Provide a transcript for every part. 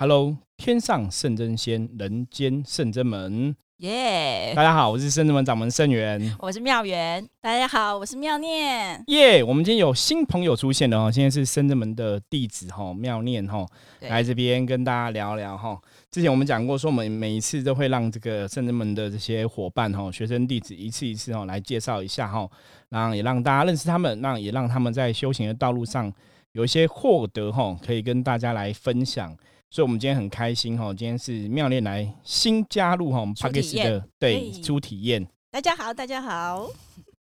Hello，天上圣真仙，人间圣真门。耶！大家好，我是圣真门掌门圣元。我是妙元。大家好，我是妙念。耶！我们今天有新朋友出现了哦，现在是圣真门的弟子哈，妙念哈，来这边跟大家聊聊哈。之前我们讲过，说我们每一次都会让这个圣真门的这些伙伴哈、学生弟子一次一次哈来介绍一下哈，然后也让大家认识他们，让也让他们在修行的道路上有一些获得哈，可以跟大家来分享。所以，我们今天很开心哈，今天是妙恋来新加入哈我们 p a k i s 的对初体验。大家好，大家好，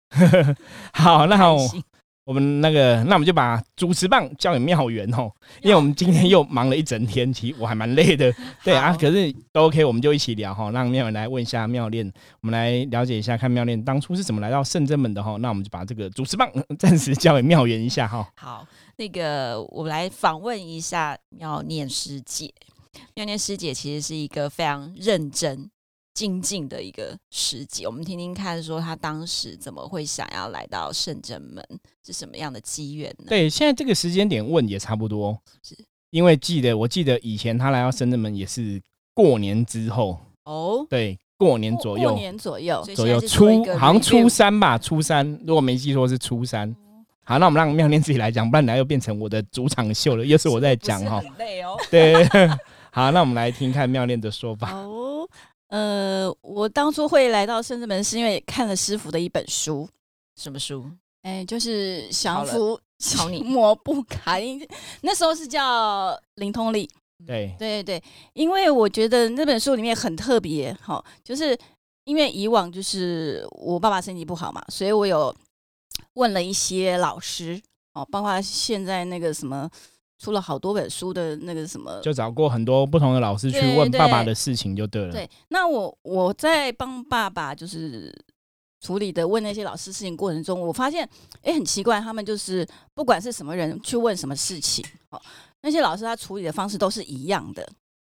好，那好，我们那个，那我们就把主持棒交给妙元哦，因为我们今天又忙了一整天，其实我还蛮累的。对啊，可是都 OK，我们就一起聊哈，让妙元来问一下妙恋，我们来了解一下，看妙恋当初是怎么来到圣真门的哈。那我们就把这个主持棒暂时交给妙元一下哈。好。那个，我来访问一下妙念师姐。妙念师姐其实是一个非常认真、精进的一个师姐。我们听听看，说他当时怎么会想要来到圣真门，是什么样的机缘呢？对，现在这个时间点问也差不多，是因为记得，我记得以前他来到圣真门也是过年之后哦，对，过年左右，过年左右，左右初好像初三吧，初三，如果没记错是初三。好，那我们让妙念自己来讲，不然等下又变成我的主场秀了，又是我在讲哈。很累哦。对，好，那我们来听看妙念的说法。哦，呃，我当初会来到圣智门，是因为看了师傅的一本书。什么书？哎，就是《降服考你魔不卡》，那时候是叫灵通力。对，对对对，因为我觉得那本书里面很特别，哈，就是因为以往就是我爸爸身体不好嘛，所以我有。问了一些老师哦，包括现在那个什么出了好多本书的那个什么，就找过很多不同的老师去问爸爸的事情就对了。对，那我我在帮爸爸就是处理的问那些老师事情过程中，我发现哎很奇怪，他们就是不管是什么人去问什么事情，哦，那些老师他处理的方式都是一样的。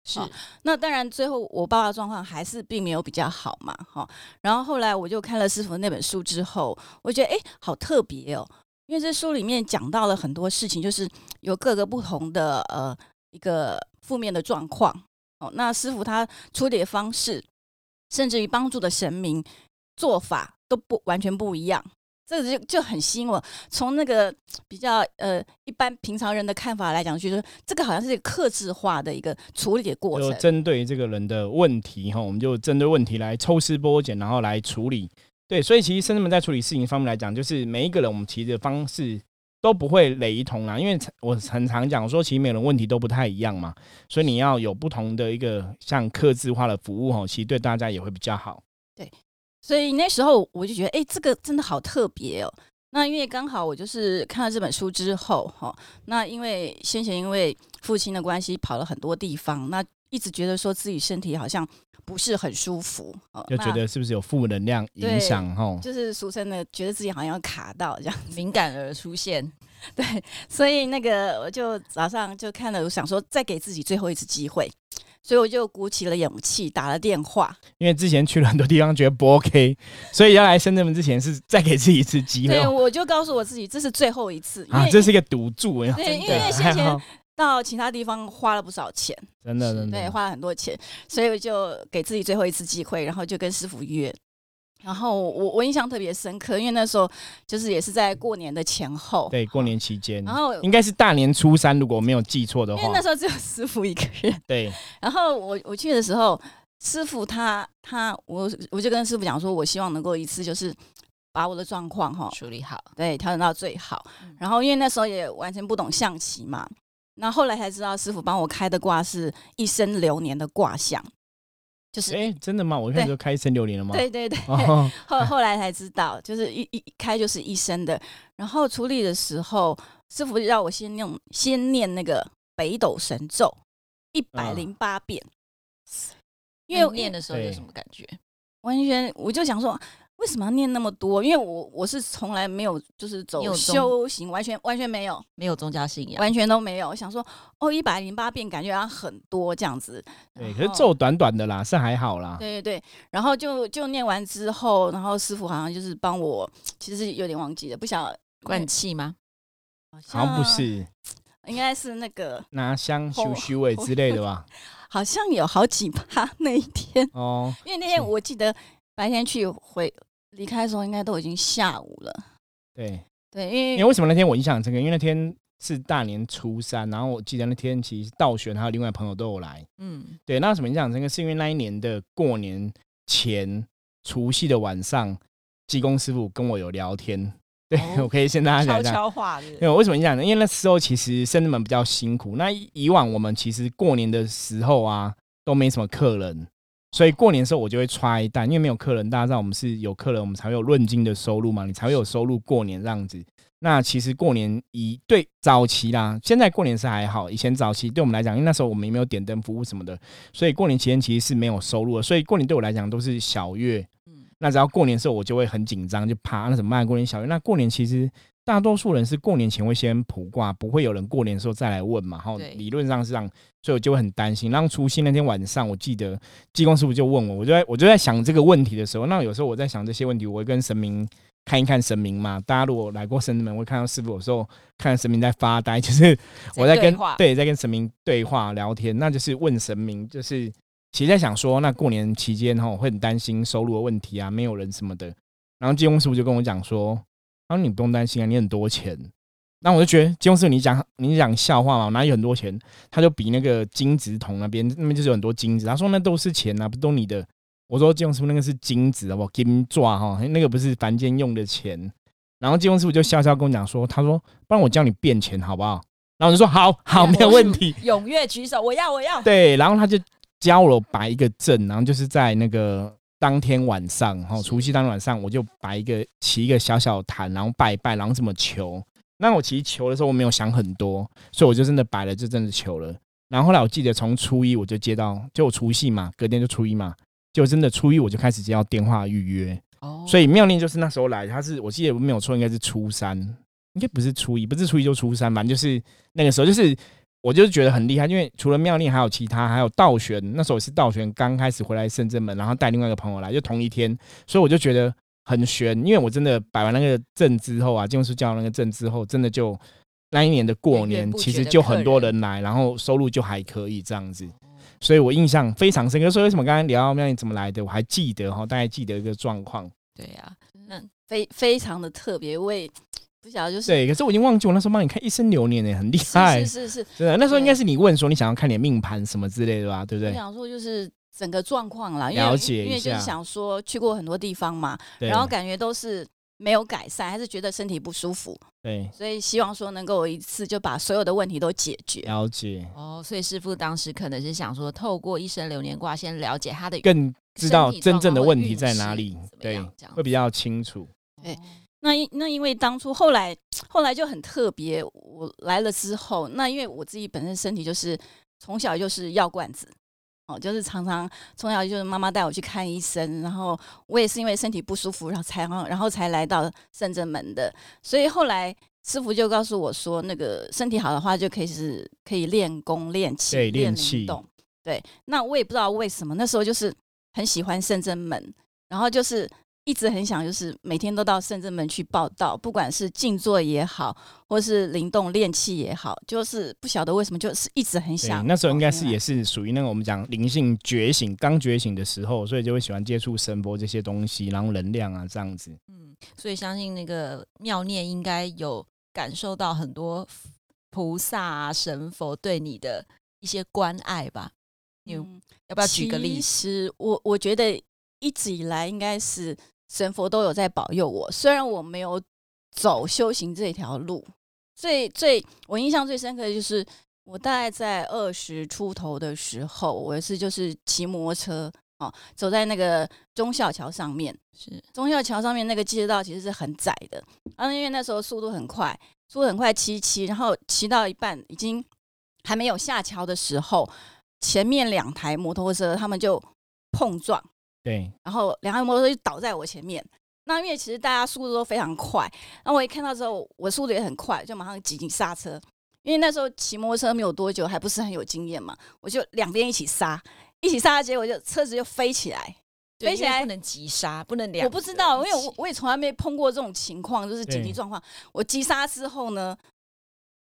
是，那当然，最后我爸爸状况还是并没有比较好嘛，哈。然后后来我就看了师傅那本书之后，我觉得哎，好特别哦，因为这书里面讲到了很多事情，就是有各个不同的呃一个负面的状况哦。那师傅他处理的方式，甚至于帮助的神明做法都不完全不一样。这个就就很吸引我。从那个比较呃一般平常人的看法来讲，就是这个好像是一个克制化的一个处理的过程。就针对这个人的问题哈，我们就针对问题来抽丝剥茧，然后来处理。对，所以其实深圳们在处理事情方面来讲，就是每一个人我们提的方式都不会雷同啦。因为我很常讲说，其实每个人问题都不太一样嘛，所以你要有不同的一个像客制化的服务哦，其实对大家也会比较好。对。所以那时候我就觉得，哎，这个真的好特别哦。那因为刚好我就是看了这本书之后，哈，那因为先前因为父亲的关系跑了很多地方，那一直觉得说自己身体好像不是很舒服，就觉得是不是有负能量影响？哈，就是俗称的，觉得自己好像要卡到这样，敏感而出现。对，所以那个我就早上就看了，我想说再给自己最后一次机会。所以我就鼓起了勇气打了电话，因为之前去了很多地方觉得不 OK，所以要来深圳门之前是再给自己一次机会。对，我就告诉我自己这是最后一次啊，这是一个赌注。对，因为先前 到其他地方花了不少钱，真的真的，对，花了很多钱，所以我就给自己最后一次机会，然后就跟师傅约。然后我我印象特别深刻，因为那时候就是也是在过年的前后，对，过年期间，然后应该是大年初三，如果没有记错的话，因为那时候只有师傅一个人，对。然后我我去的时候，师傅他他我我就跟师傅讲说，我希望能够一次就是把我的状况哈处理好，对，调整到最好。然后因为那时候也完全不懂象棋嘛，那后来才知道师傅帮我开的卦是一生流年的卦象。就是哎，真的吗？我现在就开一生六年了吗？对对对，后后来才知道，就是一一开就是一生的。然后处理的时候，师傅让我先用先念那个北斗神咒一百零八遍，因为念的时候有什么感觉？完全我就想说。为什么要念那么多？因为我我是从来没有就是走修行，完全完全没有，没有宗教信仰，完全都没有。想说哦，一百零八遍感觉好像很多这样子。对，可是咒短短的啦，是还好啦。对对对，然后就就念完之后，然后师傅好像就是帮我，其实有点忘记了，不晓得灌气吗？好像不是。应该是那个拿香修修尾之类的吧？好像有好几趴 那一天哦，因为那天我记得白天去回离开的时候，应该都已经下午了。对对，因为因为为什么那天我印象深刻？因为那天是大年初三，然后我记得那天其实道玄还有另外朋友都有来。嗯，对，那什么印象深刻？是因为那一年的过年前除夕的晚上，济公师傅跟我有聊天。对，我可以先大家讲一下。因为为什么你讲呢？因为那时候其实生子们比较辛苦。那以往我们其实过年的时候啊，都没什么客人，所以过年的时候我就会揣一袋，因为没有客人，大家知道我们是有客人，我们才会有论金的收入嘛，你才会有收入过年这样子。那其实过年以对早期啦，现在过年是还好，以前早期对我们来讲，因为那时候我们也没有点灯服务什么的，所以过年期间其实是没有收入的。所以过年对我来讲都是小月。那只要过年的时候，我就会很紧张，就怕那怎么办？过年小月，那过年其实大多数人是过年前会先卜卦，不会有人过年的时候再来问嘛。然后理论上是这样，所以我就会很担心。然后除夕那天晚上，我记得济公师傅就问我，我就在我就在想这个问题的时候，那有时候我在想这些问题，我会跟神明看一看神明嘛。大家如果来过神门，会看到师傅有时候看神明在发呆，就是我在跟 对 在跟神明对话聊天，那就是问神明，就是。其实在想说，那过年期间哈，会很担心收入的问题啊，没有人什么的。然后金庸师傅就跟我讲说：“他说你不用担心啊，你很多钱。”那我就觉得金庸师傅你讲你讲笑话嘛，哪有很多钱？他就比那个金子桶那边那边就是有很多金子。他说那都是钱啊，不都你的？我说金庸师傅那个是金子好不好？金抓哈，那个不是凡间用的钱。然后金庸师傅就笑笑跟我讲说：“他说不然我教你变钱好不好？”然后我就说：“好好，没有问题。”踊跃举手，我要我要。对，然后他就。教我摆一个阵，然后就是在那个当天晚上，哈，除夕当天晚上，我就摆一个起一个小小坛，然后拜一拜，然后怎么求？那我其实求的时候我没有想很多，所以我就真的摆了，就真的求了。然后后来我记得从初一我就接到，就我除夕嘛，隔天就初一嘛，就真的初一我就开始接到电话预约。哦，所以妙念就是那时候来，他是我记得没有错，应该是初三，应该不是初一，不是初一就初三，反正就是那个时候就是。我就是觉得很厉害，因为除了妙丽，还有其他，还有道玄。那时候是道玄刚开始回来深圳门，然后带另外一个朋友来，就同一天，所以我就觉得很悬。因为我真的摆完那个阵之后啊，金师教那个阵之后，真的就那一年的过年，其实就很多人来，然后收入就还可以这样子，所以我印象非常深刻。所以为什么刚刚聊妙丽怎么来的，我还记得哈，大概记得一个状况。对呀，那非非常的特别为。不晓得就是对，可是我已经忘记我那时候帮你看一生流年呢，很厉害。是是是，对，那时候应该是你问说你想要看你的命盘什么之类的吧，对不对？我想说就是整个状况啦，了解因为就是想说去过很多地方嘛，然后感觉都是没有改善，还是觉得身体不舒服。对，所以希望说能够一次就把所有的问题都解决。了解哦，所以师傅当时可能是想说，透过一生流年卦先了解他的，更知道真正的问题在哪里，对，会比较清楚。对。那因那因为当初后来后来就很特别，我来了之后，那因为我自己本身身体就是从小就是药罐子，哦，就是常常从小就是妈妈带我去看医生，然后我也是因为身体不舒服，然后才然后才来到圣正门的，所以后来师傅就告诉我说，那个身体好的话就可以是可以练功练气练气动，对，那我也不知道为什么那时候就是很喜欢圣正门，然后就是。一直很想，就是每天都到圣正门去报道，不管是静坐也好，或是灵动练气也好，就是不晓得为什么，就是一直很想。那时候应该是也是属于那个我们讲灵性觉醒刚觉醒的时候，所以就会喜欢接触神佛这些东西，然后能量啊这样子。嗯，所以相信那个妙念应该有感受到很多菩萨啊神佛对你的一些关爱吧？你要不要举个例子？我我觉得一直以来应该是。神佛都有在保佑我，虽然我没有走修行这条路，最最我印象最深刻的就是我大概在二十出头的时候，我是就是骑摩托车哦，走在那个忠孝桥上面，是忠孝桥上面那个街道其实是很窄的，啊，因为那时候速度很快，速度很快骑骑，然后骑到一半已经还没有下桥的时候，前面两台摩托车他们就碰撞。对，然后两台摩托车就倒在我前面。那因为其实大家速度都非常快，那我一看到之后，我速度也很快，就马上紧急刹车。因为那时候骑摩托车没有多久，还不是很有经验嘛，我就两边一起刹，一起刹，结果就车子就飞起来，飞起来不能急刹，不能两。我不知道，因为我我也从来没碰过这种情况，就是紧急状况。我急刹之后呢，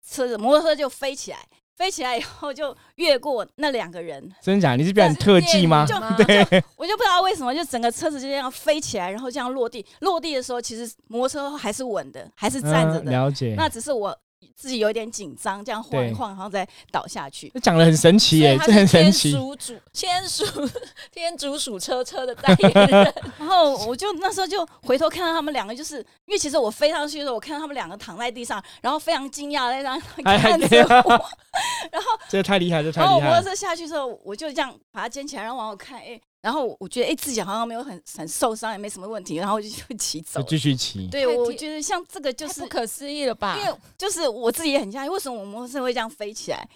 车子摩托车就飞起来，飞起来以后就越过那两个人，真的假？你是表演特技吗？就对，我就不知道为什么，就整个车子就这样飞起来，然后这样落地。落地的时候，其实摩托车还是稳的，还是站着的。了解。那只是我。自己有点紧张，这样晃一晃，然后再倒下去。讲的很神奇耶，这很神奇。天竺鼠，天 竺天竺鼠车车的代言人。然后我就那时候就回头看到他们两个，就是因为其实我飞上去的时候，我看到他们两个躺在地上，然后非常惊讶在那看着我。然后这个太厉害，这太厉害。然后摩托车下去之后，我就这样把它捡起来，然后往后看，哎。然后我觉得，哎，自己好像没有很很受伤，也没什么问题，然后我就就 骑走，继续骑。对，我觉得像这个就是不可思议了吧？因为就是我自己也很讶异，为什么我摩托车会这样飞起来？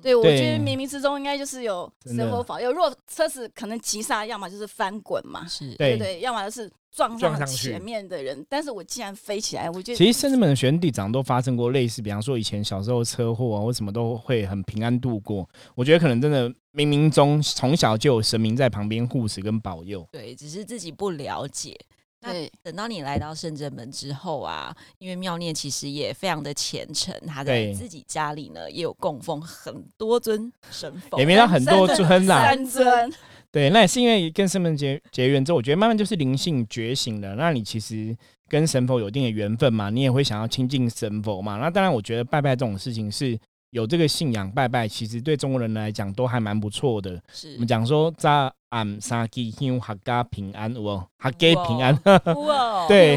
对，我觉得冥冥之中应该就是有神佛保佑。如果车子可能急刹，要么就是翻滚嘛，是对对，要么就是撞上前面的人。但是我既然飞起来，我觉得其实甚至们的悬地长都发生过类似，比方说以前小时候车祸啊，或什么都会很平安度过。我觉得可能真的冥冥中从小就有神明在旁边护持跟保佑。对，只是自己不了解。那等到你来到圣正门之后啊，因为妙念其实也非常的虔诚，他在自己家里呢也有供奉很多尊神佛，也没到很多尊啦，三尊。对，那也是因为跟圣门结结缘之后，我觉得慢慢就是灵性觉醒了。那你其实跟神佛有一定的缘分嘛，你也会想要亲近神佛嘛。那当然，我觉得拜拜这种事情是。有这个信仰拜拜，其实对中国人来讲都还蛮不错的。是我们讲说在俺三弟兄，合家平安哦，合家平安。对，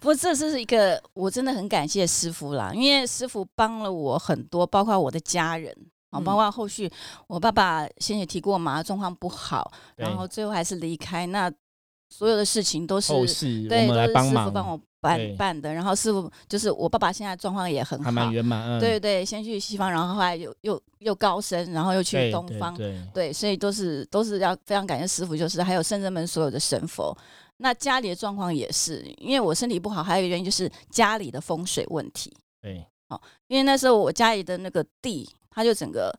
不过这是一个我真的很感谢师傅啦，因为师傅帮了我很多，包括我的家人啊，包括后续我爸爸先也提过嘛，状况不好，然后最后还是离开。那所有的事情都是我们来帮忙帮我。办办的，然后师傅就是我爸爸，现在状况也很好，还蛮圆满。对对，先去西方，然后后来又又又高升，然后又去东方，对，所以都是都是要非常感谢师傅，就是还有圣人门所有的神佛。那家里的状况也是，因为我身体不好，还有一个原因就是家里的风水问题。对，哦，因为那时候我家里的那个地，它就整个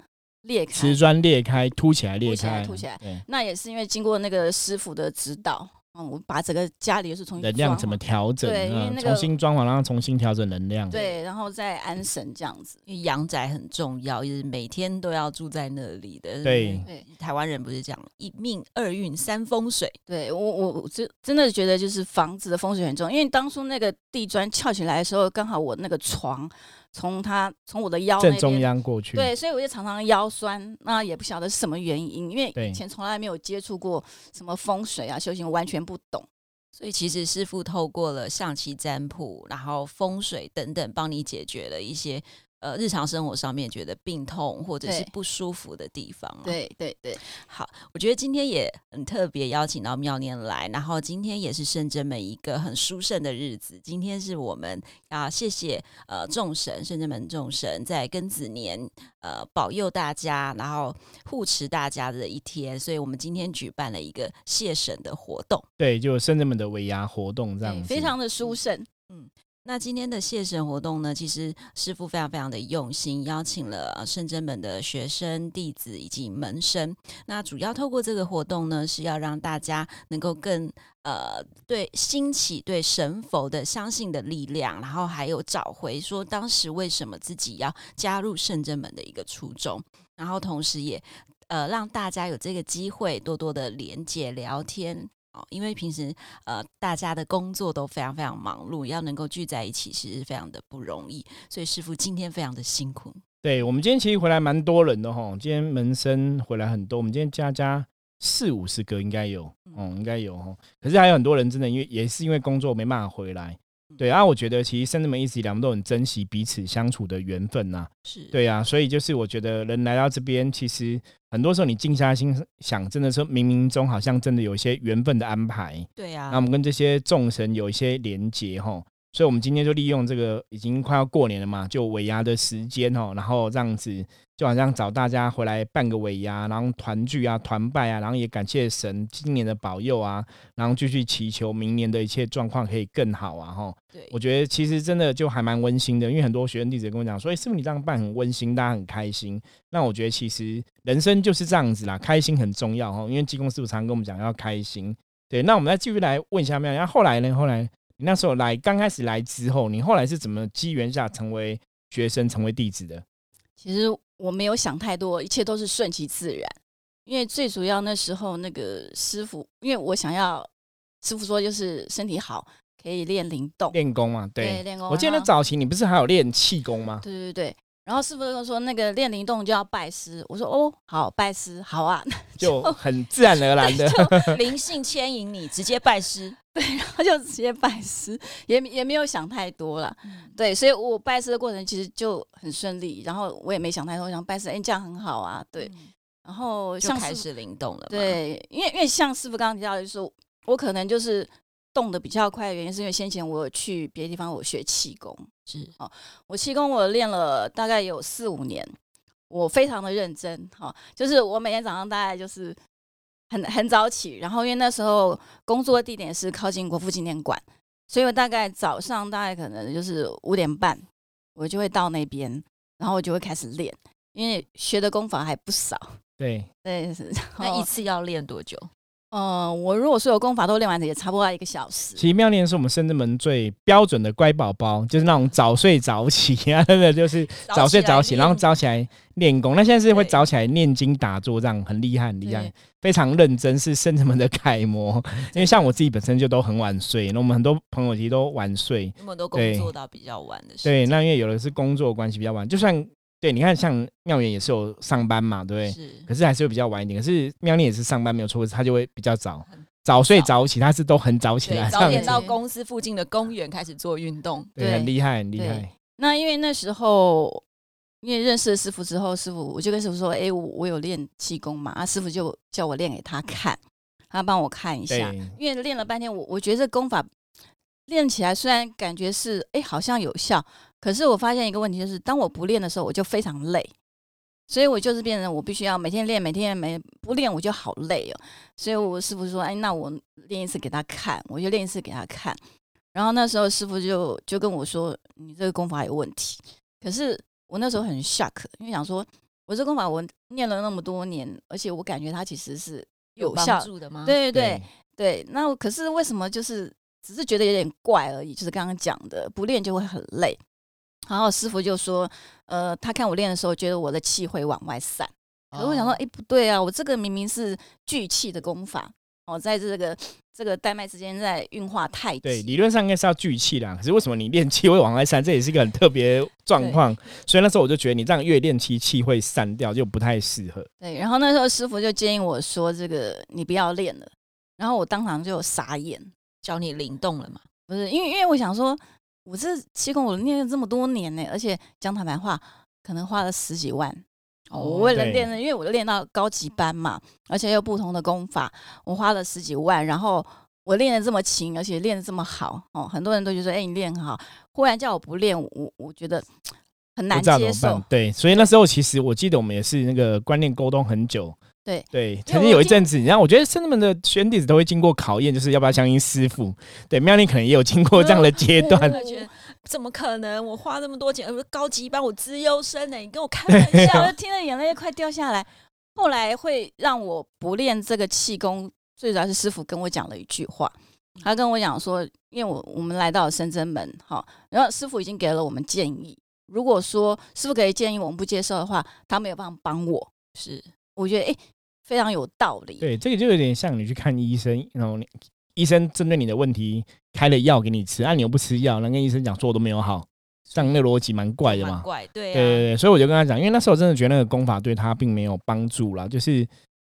裂开，瓷砖裂开，凸起来裂开，凸起来。那也是因为经过那个师傅的指导。嗯，我把整个家里又是重新能量怎么调整？对，因为那个重新装潢，然后重新调整能量。对，然后再安神这样子。因为阳宅很重要，就是每天都要住在那里的。对对，台湾人不是讲一命二运三风水？对我我我真真的觉得就是房子的风水很重要，因为当初那个地砖翘起来的时候，刚好我那个床。从他从我的腰正中央过去，对，所以我就常常腰酸，那也不晓得是什么原因，因为以前从来没有接触过什么风水啊，修行完全不懂，所以其实师傅透过了象棋占卜，然后风水等等，帮你解决了一些。呃，日常生活上面觉得病痛或者是不舒服的地方，对对对。好，我觉得今天也很特别，邀请到妙念来，然后今天也是圣真门一个很殊胜的日子。今天是我们啊谢谢呃众神，圣真门众神在庚子年呃保佑大家，然后护持大家的一天，所以我们今天举办了一个谢神的活动。对，就圣真门的尾牙活动这样子，非常的殊胜。嗯。那今天的谢神活动呢？其实师傅非常非常的用心，邀请了圣真门的学生、弟子以及门生。那主要透过这个活动呢，是要让大家能够更呃对兴起对神佛的相信的力量，然后还有找回说当时为什么自己要加入圣真门的一个初衷，然后同时也呃让大家有这个机会多多的连接聊天。因为平时呃大家的工作都非常非常忙碌，要能够聚在一起，其实非常的不容易。所以师傅今天非常的辛苦。对我们今天其实回来蛮多人的哈，今天门生回来很多，我们今天加加四五十个应该有，嗯，应该有哈。可是还有很多人真的因为也是因为工作没办法回来。对啊，我觉得其实甚至们一直以来，我们都很珍惜彼此相处的缘分呐。是对啊，所以就是我觉得人来到这边，其实很多时候你静下心想，真的是冥冥中好像真的有一些缘分的安排。对啊，那我们跟这些众神有一些连结吼。所以，我们今天就利用这个已经快要过年了嘛，就尾牙的时间哦，然后这样子，就好像找大家回来办个尾牙，然后团聚啊、团拜啊，然后也感谢神今年的保佑啊，然后继续祈求明年的一切状况可以更好啊，哈。对，我觉得其实真的就还蛮温馨的，因为很多学生弟子跟我讲说，哎，师傅你这样办很温馨，大家很开心。那我觉得其实人生就是这样子啦，开心很重要哈，因为济公师傅常跟我们讲要开心。对，那我们再继续来问一下妙，然后后来呢？后来。你那时候来刚开始来之后，你后来是怎么机缘下成为学生成为弟子的？其实我没有想太多，一切都是顺其自然。因为最主要那时候那个师傅，因为我想要师傅说就是身体好，可以练灵动、练功嘛。对，练功。我记得早期你不是还有练气功吗？对对对。然后师傅就说那个练灵动就要拜师，我说哦好拜师好啊，就很自然而然的。灵性牵引你直接拜师，对，然后就直接拜师，也也没有想太多了，对，所以我拜师的过程其实就很顺利，然后我也没想太多，想拜师，哎这样很好啊，对。然后就开始灵动了。对，因为因为像师傅刚刚提到，就是说我可能就是动的比较快的原因，是因为先前我有去别的地方我学气功，是哦，我气功我练了大概有四五年，我非常的认真，哈，就是我每天早上大概就是很很早起，然后因为那时候工作地点是靠近国父纪念馆，所以我大概早上大概可能就是五点半，我就会到那边，然后我就会开始练，因为学的功法还不少。对对是，那一次要练多久？嗯，我如果所有功法都练完，也差不多要一个小时。其实妙念是我们深圳门最标准的乖宝宝，就是那种早睡早起啊，真的就是早睡早起，然后早起来练功。那现在是会早起来念经打坐，这样很厉害，很厉害，非常认真，是深圳门的楷模。因为像我自己本身就都很晚睡，那我们很多朋友其实都晚睡，那么多工作到比较晚的。对，那因为有的是工作关系比较晚，就算。对，你看，像妙元也是有上班嘛，对不对？是。可是还是会比较晚一点。可是妙念也是上班没有错，他就会比较早，早睡早起，他是都很早起来，早点到公司附近的公园开始做运动，对，很厉害，很厉害。那因为那时候，因为认识了师傅之后，师傅我就跟师傅说：“哎，我我有练气功嘛。”啊，师傅就叫我练给他看，他帮我看一下。因为练了半天，我我觉得这功法练起来虽然感觉是哎，好像有效。可是我发现一个问题，就是当我不练的时候，我就非常累，所以我就是变成我必须要每天练，每天没不练我就好累哦。所以我师傅说：“哎，那我练一次给他看。”我就练一次给他看。然后那时候师傅就就跟我说：“你这个功法有问题。”可是我那时候很 shock，因为想说，我这功法我练了那么多年，而且我感觉它其实是有效的吗？对对对对。那可是为什么就是只是觉得有点怪而已？就是刚刚讲的，不练就会很累。然后师傅就说：“呃，他看我练的时候，觉得我的气会往外散。可是我想说，哎，不对啊，我这个明明是聚气的功法哦，在这个这个带脉之间在运化太极。对，理论上应该是要聚气的。可是为什么你练气会往外散？这也是一个很特别 状况。所以那时候我就觉得，你这样越练气，气会散掉，就不太适合。对，然后那时候师傅就建议我说：这个你不要练了。然后我当场就傻眼，教你灵动了嘛？不是，因为因为我想说。”我这气功我练了这么多年呢，而且讲坦白话，可能花了十几万。哦我为了练，因为我练到高级班嘛，而且有不同的功法，我花了十几万。然后我练的这么勤，而且练的这么好哦，很多人都觉得哎，你练很好。忽然叫我不练，我我觉得很难接受。对，所以那时候其实我记得我们也是那个观念沟通很久。对对，曾经有一阵子，然后我觉得圣人们的选弟子都会经过考验，就是要不要相信师傅。对，妙丽可能也有经过这样的阶 段。怎么可能？我花那么多钱，高级班，我资优生呢？你跟我开玩 笑，我听了眼泪快掉下来。后来会让我不练这个气功，最主要是师傅跟我讲了一句话，他跟我讲说，因为我我们来到深圳门，哈，然后师傅已经给了我们建议，如果说师傅给建议我们不接受的话，他没有办法帮我。是，我觉得哎。非常有道理。对，这个就有点像你去看医生，然后医生针对你的问题开了药给你吃，啊，你又不吃药，那跟医生讲说我都没有好，这样那逻辑蛮怪的嘛。怪，对。对对对，所以我就跟他讲，因为那时候真的觉得那个功法对他并没有帮助啦，就是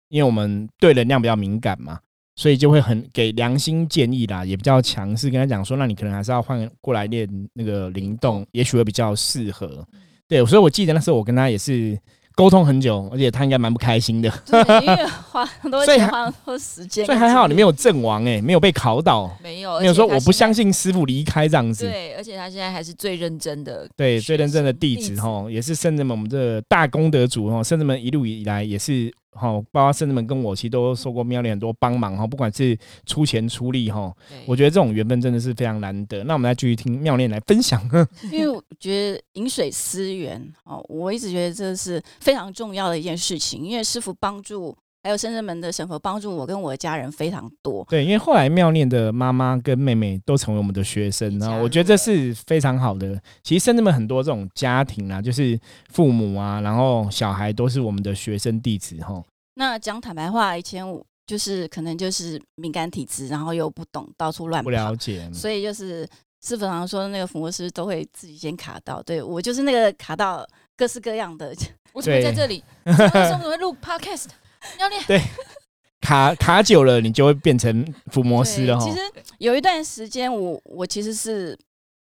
因为我们对能量比较敏感嘛，所以就会很给良心建议啦，也比较强势跟他讲说，那你可能还是要换过来练那个灵动，也许会比较适合。对，所以我记得那时候我跟他也是。沟通很久，而且他应该蛮不开心的。对，因为花很多钱，花很多时间。所以还好你没有阵亡哎，没有被考倒。没有，没有说我不相信师傅离开这样子。对，而且他现在还是最认真的。对，最认真的弟子哈，也是圣人们我们这大功德主哈，圣人们一路以来也是。好，包括甚至们跟我其实都受过庙里很多帮忙哈，不管是出钱出力哈，我觉得这种缘分真的是非常难得。那我们来继续听妙念来分享。因为我觉得饮水思源哦，我一直觉得这是非常重要的一件事情。因为师傅帮助还有圣人门的神佛帮助我跟我的家人非常多。对，因为后来妙念的妈妈跟妹妹都成为我们的学生，然后我觉得这是非常好的。其实圣人门很多这种家庭啊，就是父母啊，然后小孩都是我们的学生弟子哈。那讲坦白话，以前我就是可能就是敏感体质，然后又不懂，到处乱跑不了解，所以就是师傅常说那个抚摩师都会自己先卡到，对我就是那个卡到各式各样的。我怎么在这里？为什么会录 podcast？要练对卡卡久了，你就会变成伏魔师了。其实有一段时间，我我其实是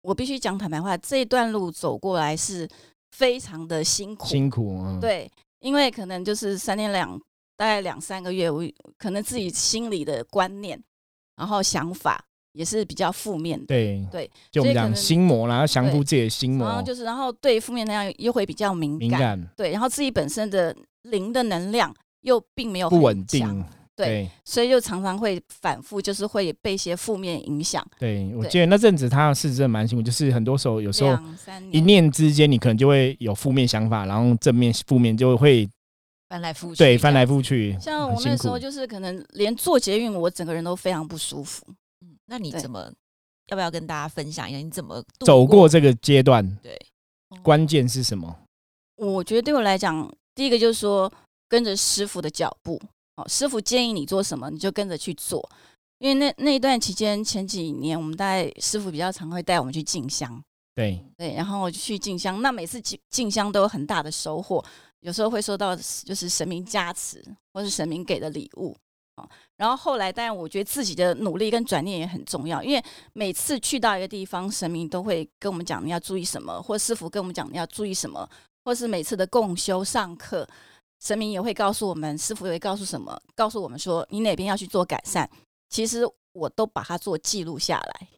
我必须讲坦白话，这一段路走过来是非常的辛苦，辛苦。对，因为可能就是三天两。大概两三个月，我可能自己心里的观念，然后想法也是比较负面的。对对，就我们讲心魔然后降服自己的心魔。然后就是，然后对负面能量又会比较敏感。对，然后自己本身的灵的能量又并没有不稳定。对，所以就常常会反复，就是会被一些负面影响。对，我记得那阵子他是真的蛮辛苦，就是很多时候有时候一念之间，你可能就会有负面想法，然后正面负面就会。翻来覆去，对，翻来覆去。像我那时候，就是可能连坐捷运，我整个人都非常不舒服。嗯，那你怎么？要不要跟大家分享一下你怎么走过这个阶段？对，关键是什么？我觉得对我来讲，第一个就是说跟着师傅的脚步。哦，师傅建议你做什么，你就跟着去做。因为那那一段期间，前几年我们大概师傅比较常会带我们去进香。对对，然后去进香，那每次进进香都有很大的收获。有时候会收到就是神明加持，或是神明给的礼物啊。然后后来，当然我觉得自己的努力跟转念也很重要，因为每次去到一个地方，神明都会跟我们讲你要注意什么，或师傅跟我们讲你要注意什么，或是每次的共修上课，神明也会告诉我们，师傅也会告诉什么，告诉我们说你哪边要去做改善。其实我都把它做记录下来。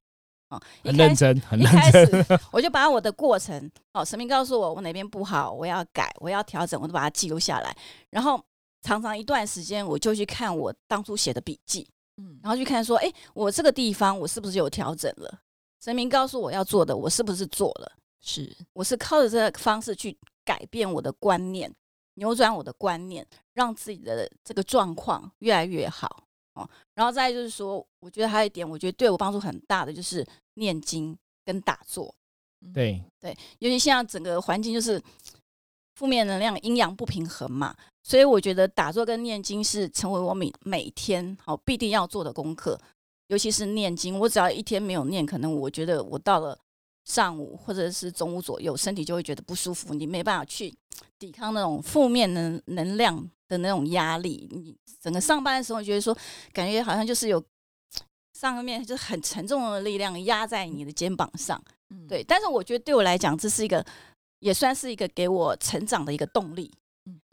很认真，很认真。我就把我的过程，哦，神明告诉我我哪边不好，我要改，我要调整，我都把它记录下来。然后常常一段时间，我就去看我当初写的笔记，嗯，然后去看说，哎，我这个地方我是不是有调整了？神明告诉我要做的，我是不是做了？是，我是靠着这个方式去改变我的观念，扭转我的观念，让自己的这个状况越来越好。哦，然后再就是说，我觉得还有一点，我觉得对我帮助很大的就是念经跟打坐。对对，尤其现在整个环境就是负面能量、阴阳不平衡嘛，所以我觉得打坐跟念经是成为我每每天好必定要做的功课。尤其是念经，我只要一天没有念，可能我觉得我到了上午或者是中午左右，身体就会觉得不舒服，你没办法去抵抗那种负面能能量。的那种压力，你整个上班的时候觉得说，感觉好像就是有上面就很沉重的力量压在你的肩膀上，对。但是我觉得对我来讲，这是一个也算是一个给我成长的一个动力，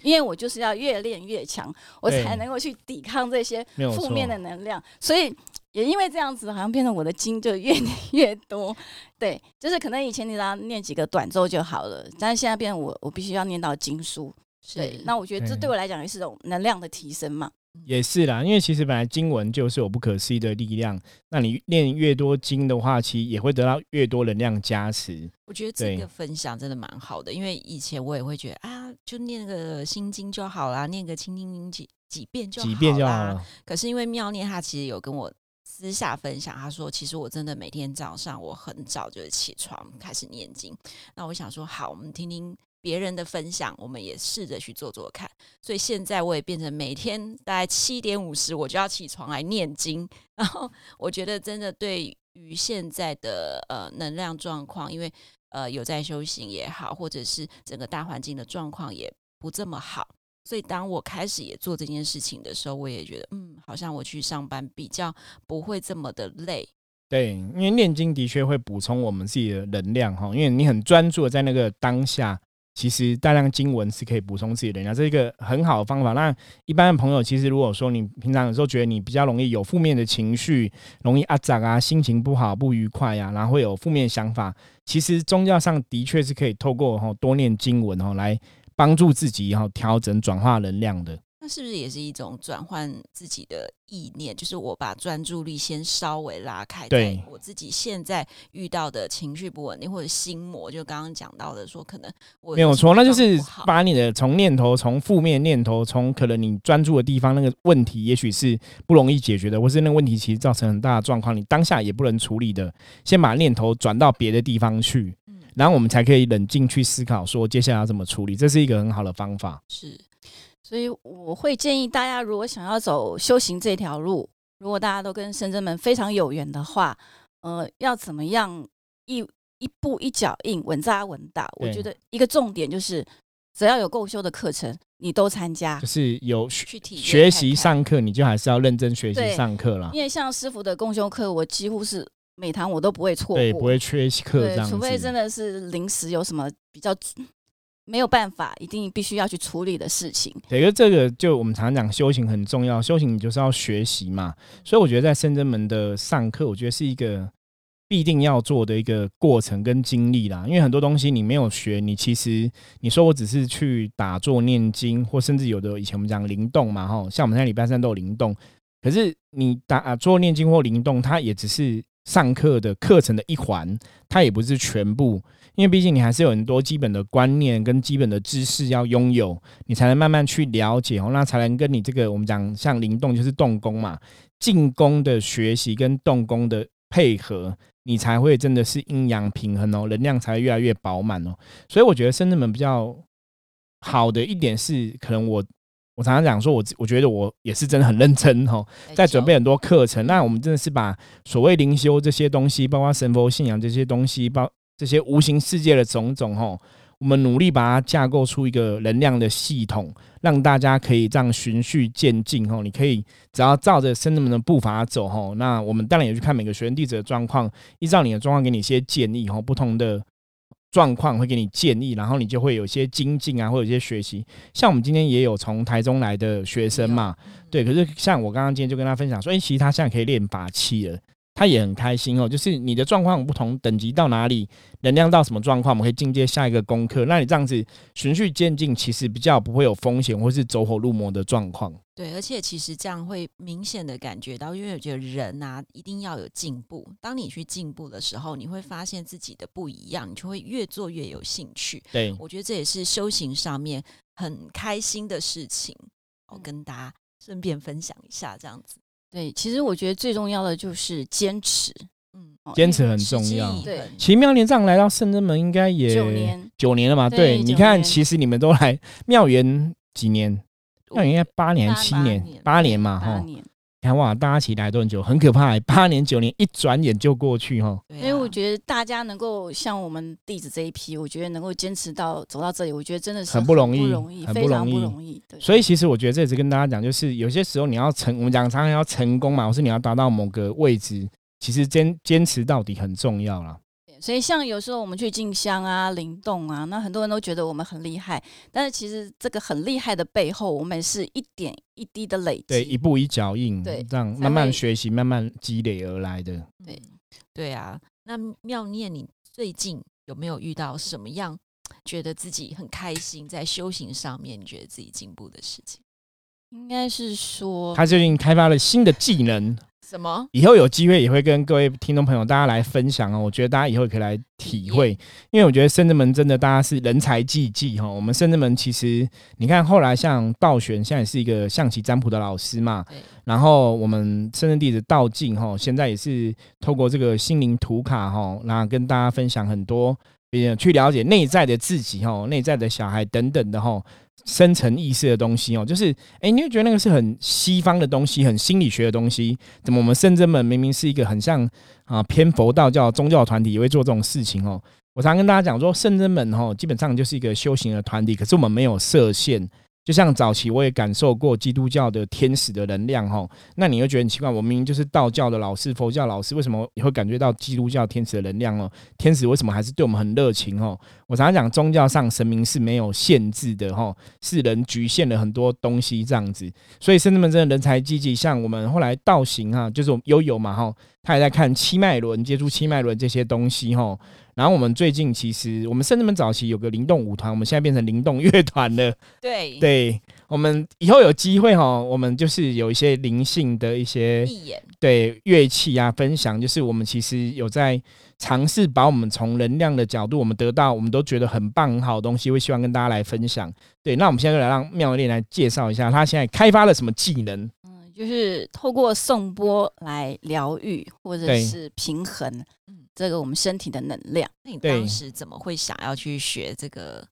因为我就是要越练越强，我才能够去抵抗这些负面的能量。所以也因为这样子，好像变成我的经就越念 越多。对，就是可能以前你让念几个短咒就好了，但是现在变成我我必须要念到经书。对，那我觉得这对我来讲也是种能量的提升嘛。也是啦，因为其实本来经文就是有不可思议的力量，那你念越多经的话，其实也会得到越多能量加持。我觉得这个分享真的蛮好的，因为以前我也会觉得啊，就念个心经就好啦，念个清净经几几遍就几遍就好了。可是因为妙念他其实有跟我私下分享，他说其实我真的每天早上我很早就起床开始念经。那我想说，好，我们听听。别人的分享，我们也试着去做做看。所以现在我也变成每天大概七点五十，我就要起床来念经。然后我觉得真的对于现在的呃能量状况，因为呃有在修行也好，或者是整个大环境的状况也不这么好，所以当我开始也做这件事情的时候，我也觉得嗯，好像我去上班比较不会这么的累。对，因为念经的确会补充我们自己的能量哈，因为你很专注的在那个当下。其实大量经文是可以补充自己的能量，这是一个很好的方法。那一般的朋友，其实如果说你平常有时候觉得你比较容易有负面的情绪，容易阿长啊，心情不好、不愉快呀，然后会有负面想法，其实宗教上的确是可以透过哈多念经文哈来帮助自己哈调整转化能量的。那是不是也是一种转换自己的意念？就是我把专注力先稍微拉开，对我自己现在遇到的情绪不稳定或者心魔，就刚刚讲到的说，可能我没有错，那就是把你的从念头、从负面念头、从可能你专注的地方那个问题，也许是不容易解决的，或是那个问题其实造成很大的状况，你当下也不能处理的，先把念头转到别的地方去，嗯然后我们才可以冷静去思考，说接下来要怎么处理，这是一个很好的方法。是所以我会建议大家，如果想要走修行这条路，如果大家都跟深圳门非常有缘的话，呃，要怎么样一一步一脚印，稳扎稳打？我对觉得一个重点就是，只要有共修的课程，你都参加就。是有学去体验学习上课，你就还是要认真学习上课啦。因为像师傅的共修课，我几乎是每堂我都不会错过，对，不会缺课这对，样子。除非真的是临时有什么比较没有办法，一定必须要去处理的事情。对，因为这个就我们常常讲修行很重要，修行你就是要学习嘛，所以我觉得在深圳门的上课，我觉得是一个必定要做的一个过程跟经历啦。因为很多东西你没有学，你其实你说我只是去打坐念经，或甚至有的以前我们讲灵动嘛，哈，像我们现在礼拜三都有灵动，可是你打坐念经或灵动，它也只是上课的课程的一环，它也不是全部。因为毕竟你还是有很多基本的观念跟基本的知识要拥有，你才能慢慢去了解哦，那才能跟你这个我们讲像灵动就是动功嘛，进攻的学习跟动功的配合，你才会真的是阴阳平衡哦，能量才会越来越饱满哦。所以我觉得深圳门比较好的一点是，可能我我常常讲说我我觉得我也是真的很认真哦，在准备很多课程。那我们真的是把所谓灵修这些东西，包括神佛信仰这些东西，包这些无形世界的种种吼，我们努力把它架构出一个能量的系统，让大家可以这样循序渐进吼。你可以只要照着圣人们的步伐走吼，那我们当然也去看每个学员弟子的状况，依照你的状况给你一些建议吼，不同的。状况会给你建议，然后你就会有一些精进啊，或有一些学习。像我们今天也有从台中来的学生嘛，对，可是像我刚刚今天就跟他分享说，哎、其实他现在可以练法器了，他也很开心哦。就是你的状况不同，等级到哪里，能量到什么状况，我们可以进阶下一个功课。那你这样子循序渐进，其实比较不会有风险或是走火入魔的状况。对，而且其实这样会明显的感觉到，因为我觉得人啊一定要有进步。当你去进步的时候，你会发现自己的不一样，你就会越做越有兴趣。对，我觉得这也是修行上面很开心的事情。我、嗯跟大家顺便分享一下，这样子，对，其实我觉得最重要的就是坚持，嗯，哦坚持很重要。对奇妙年这样来到圣真门，应该也九年九年了嘛？对对，你看，其实你们都来妙园几年？妙园应该八年、七年年、八年嘛，哈。你看哇，大家起来都很久，很可怕、欸，八年九年一转眼就过去哈。所以我觉得大家能够像我们弟子这一批，我觉得能够坚持到走到这里，我觉得真的是很不容易不容易，很不非常容易不容易。所以其实我觉得这也是跟大家讲，就是有些时候你要成，我们讲常常要成功嘛，或是你要达到某个位置，其实坚坚持到底很重要啦。所以像有时候我们去静香啊、灵动啊，那很多人都觉得我们很厉害，但是其实这个很厉害的背后，我们是一点一滴的累积。对，一步一脚印，对这样慢慢学习，慢慢积累而来的。对嗯对啊。那妙念，你最近有没有遇到什么样觉得自己很开心在修行上面，你觉得自己进步的事情？应该是说，他最近开发了新的技能，什么？以后有机会也会跟各位听众朋友大家来分享哦。我觉得大家以后也可以来体会，因为我觉得深圳门真的大家是人才济济哈。我们深圳门其实你看后来像道玄现在也是一个象棋占卜的老师嘛，然后我们深圳弟子道静哈，现在也是透过这个心灵图卡哈，然后跟大家分享很多，呃，去了解内在的自己哈，内在的小孩等等的哈。深层意识的东西哦，就是哎，你会觉得那个是很西方的东西，很心理学的东西。怎么我们圣真门明明是一个很像啊偏佛道教宗教团体，也会做这种事情哦？我常跟大家讲说，圣真门哈基本上就是一个修行的团体，可是我们没有设限。就像早期我也感受过基督教的天使的能量哈，那你会觉得很奇怪，我明明就是道教的老师、佛教老师，为什么也会感觉到基督教天使的能量哦？天使为什么还是对我们很热情哦？我常常讲，宗教上神明是没有限制的哈，是人局限了很多东西这样子，所以圣人们真的人才济济。像我们后来道行哈，就是我们悠悠嘛哈，他也在看七脉轮，接触七脉轮这些东西哈。然后我们最近其实我们甚至们早期有个灵动舞团，我们现在变成灵动乐团了。对，对我们以后有机会哈，我们就是有一些灵性的一些对乐器啊分享，就是我们其实有在尝试把我们从能量的角度，我们得到我们都觉得很棒很好的东西，会希望跟大家来分享。对，那我们现在就来让妙丽来介绍一下，她现在开发了什么技能。就是透过送波来疗愈，或者是平衡，这个我们身体的能量。那你当时怎么会想要去学这个？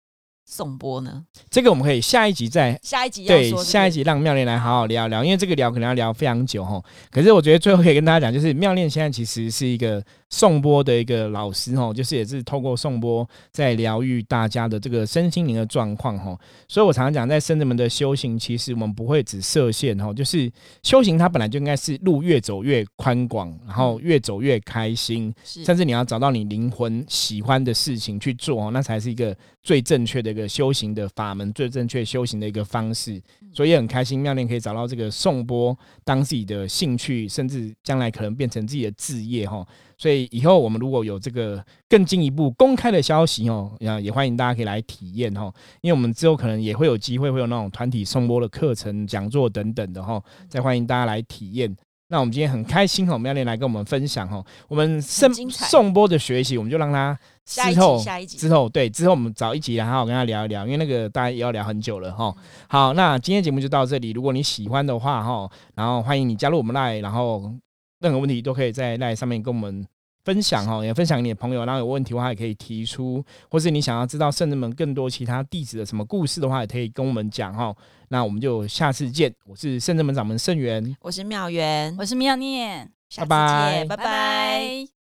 送波呢？这个我们可以下一集再下一集要对下一集让妙莲来好好聊聊，因为这个聊可能要聊非常久哈。可是我觉得最后可以跟大家讲，就是妙莲现在其实是一个送波的一个老师哈，就是也是透过送波在疗愈大家的这个身心灵的状况哈。所以我常常讲，在圣人们的修行，其实我们不会只设限哈，就是修行它本来就应该是路越走越宽广，然后越走越开心，甚至你要找到你灵魂喜欢的事情去做哦，那才是一个最正确的。个修行的法门最正确修行的一个方式，所以也很开心妙念可以找到这个颂钵当自己的兴趣，甚至将来可能变成自己的置业哈。所以以后我们如果有这个更进一步公开的消息哦，也也欢迎大家可以来体验哈。因为我们之后可能也会有机会会有那种团体颂钵的课程、讲座等等的哈，再欢迎大家来体验。那我们今天很开心哈，妙莲来跟我们分享哈，我们颂颂钵的学习，我们就让他。之后，下一集之后，对，之后我们找一集来好好跟他聊一聊，因为那个大家也要聊很久了哈。好，那今天节目就到这里。如果你喜欢的话哈，然后欢迎你加入我们赖，然后任何问题都可以在赖上面跟我们分享哈，也分享给你的朋友。然后有问题的话也可以提出，或是你想要知道圣人们更多其他弟子的什么故事的话，也可以跟我们讲哈。那我们就下次见。我是圣人门掌门圣元，我是妙元，我是妙念，拜拜，拜拜。